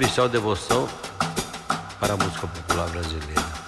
especial devoção para a música popular brasileira.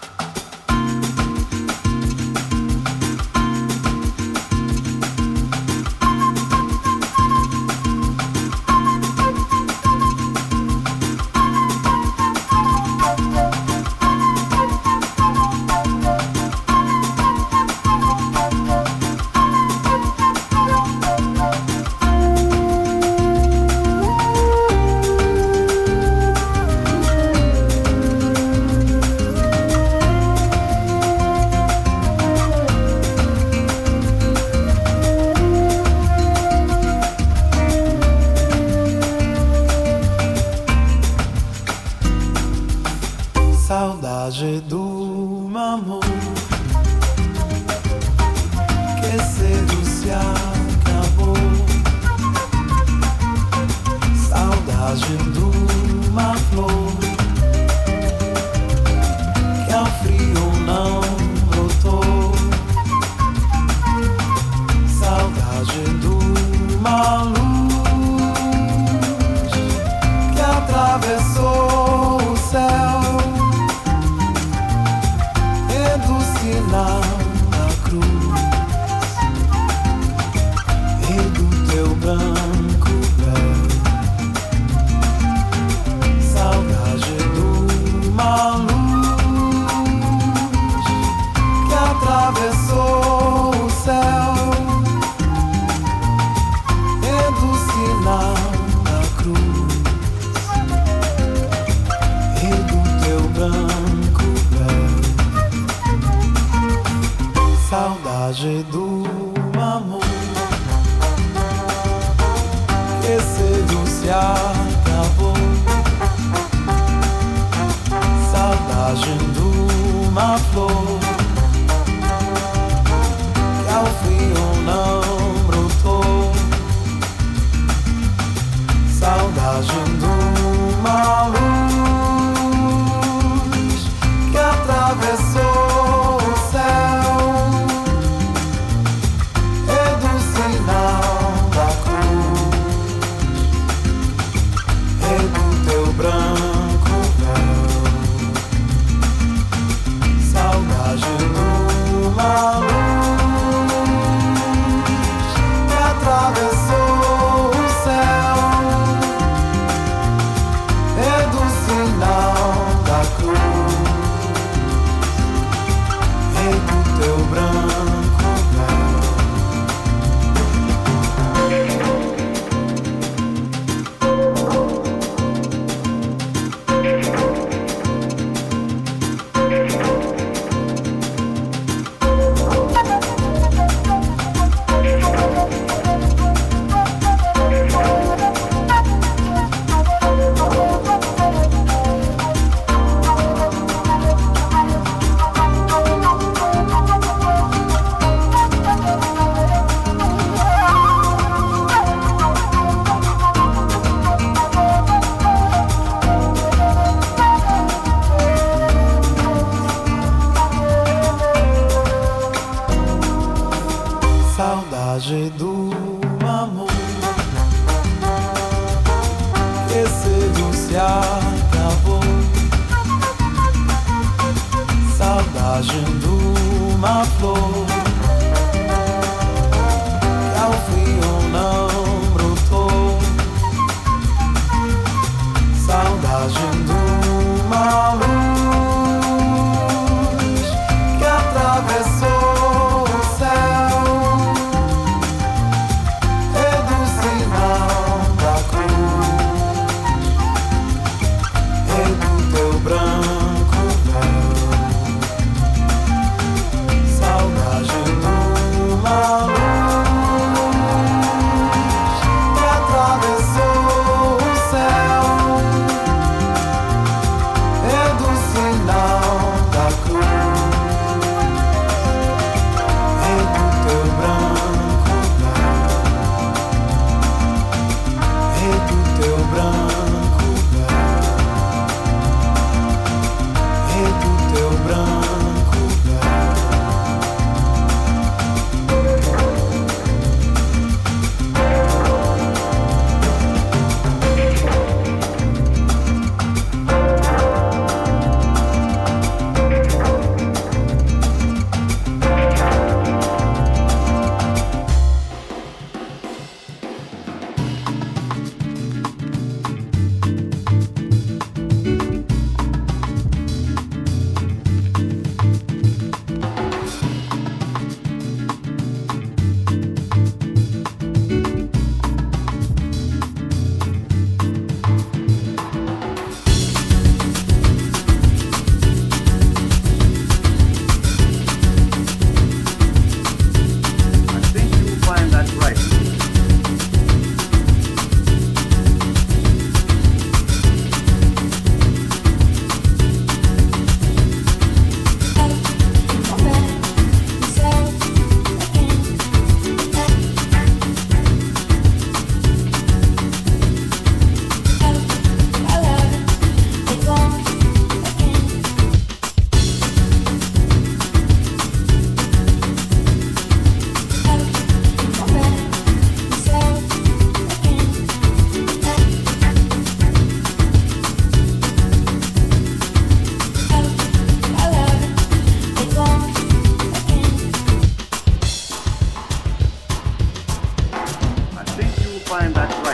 find that right.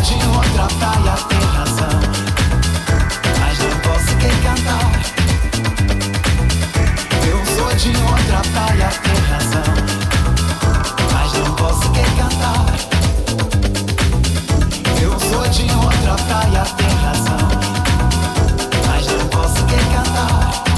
Eu sou de outra praia tem razão. Mas não posso te cantar. Eu sou de outra praia tem razão. Mas não posso te cantar. Eu sou de outra praia tem razão. Mas não posso te cantar.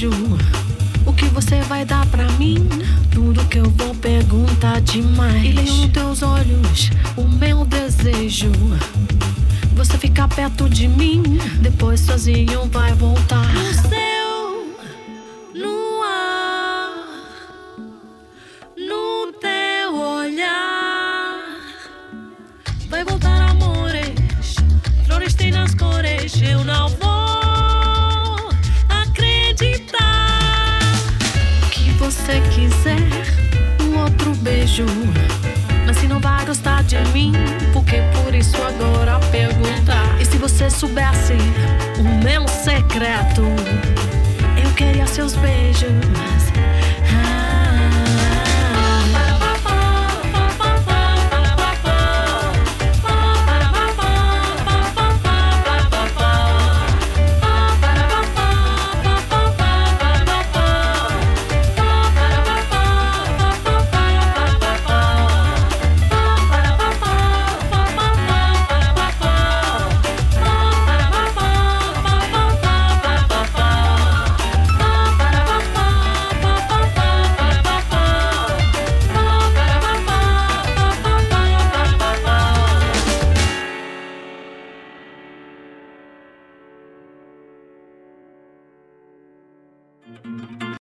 beijo. O que você vai dar pra mim? Tudo que eu vou perguntar demais. E nos teus olhos o meu desejo. Você ficar perto de mim, depois sozinho vai voltar. Você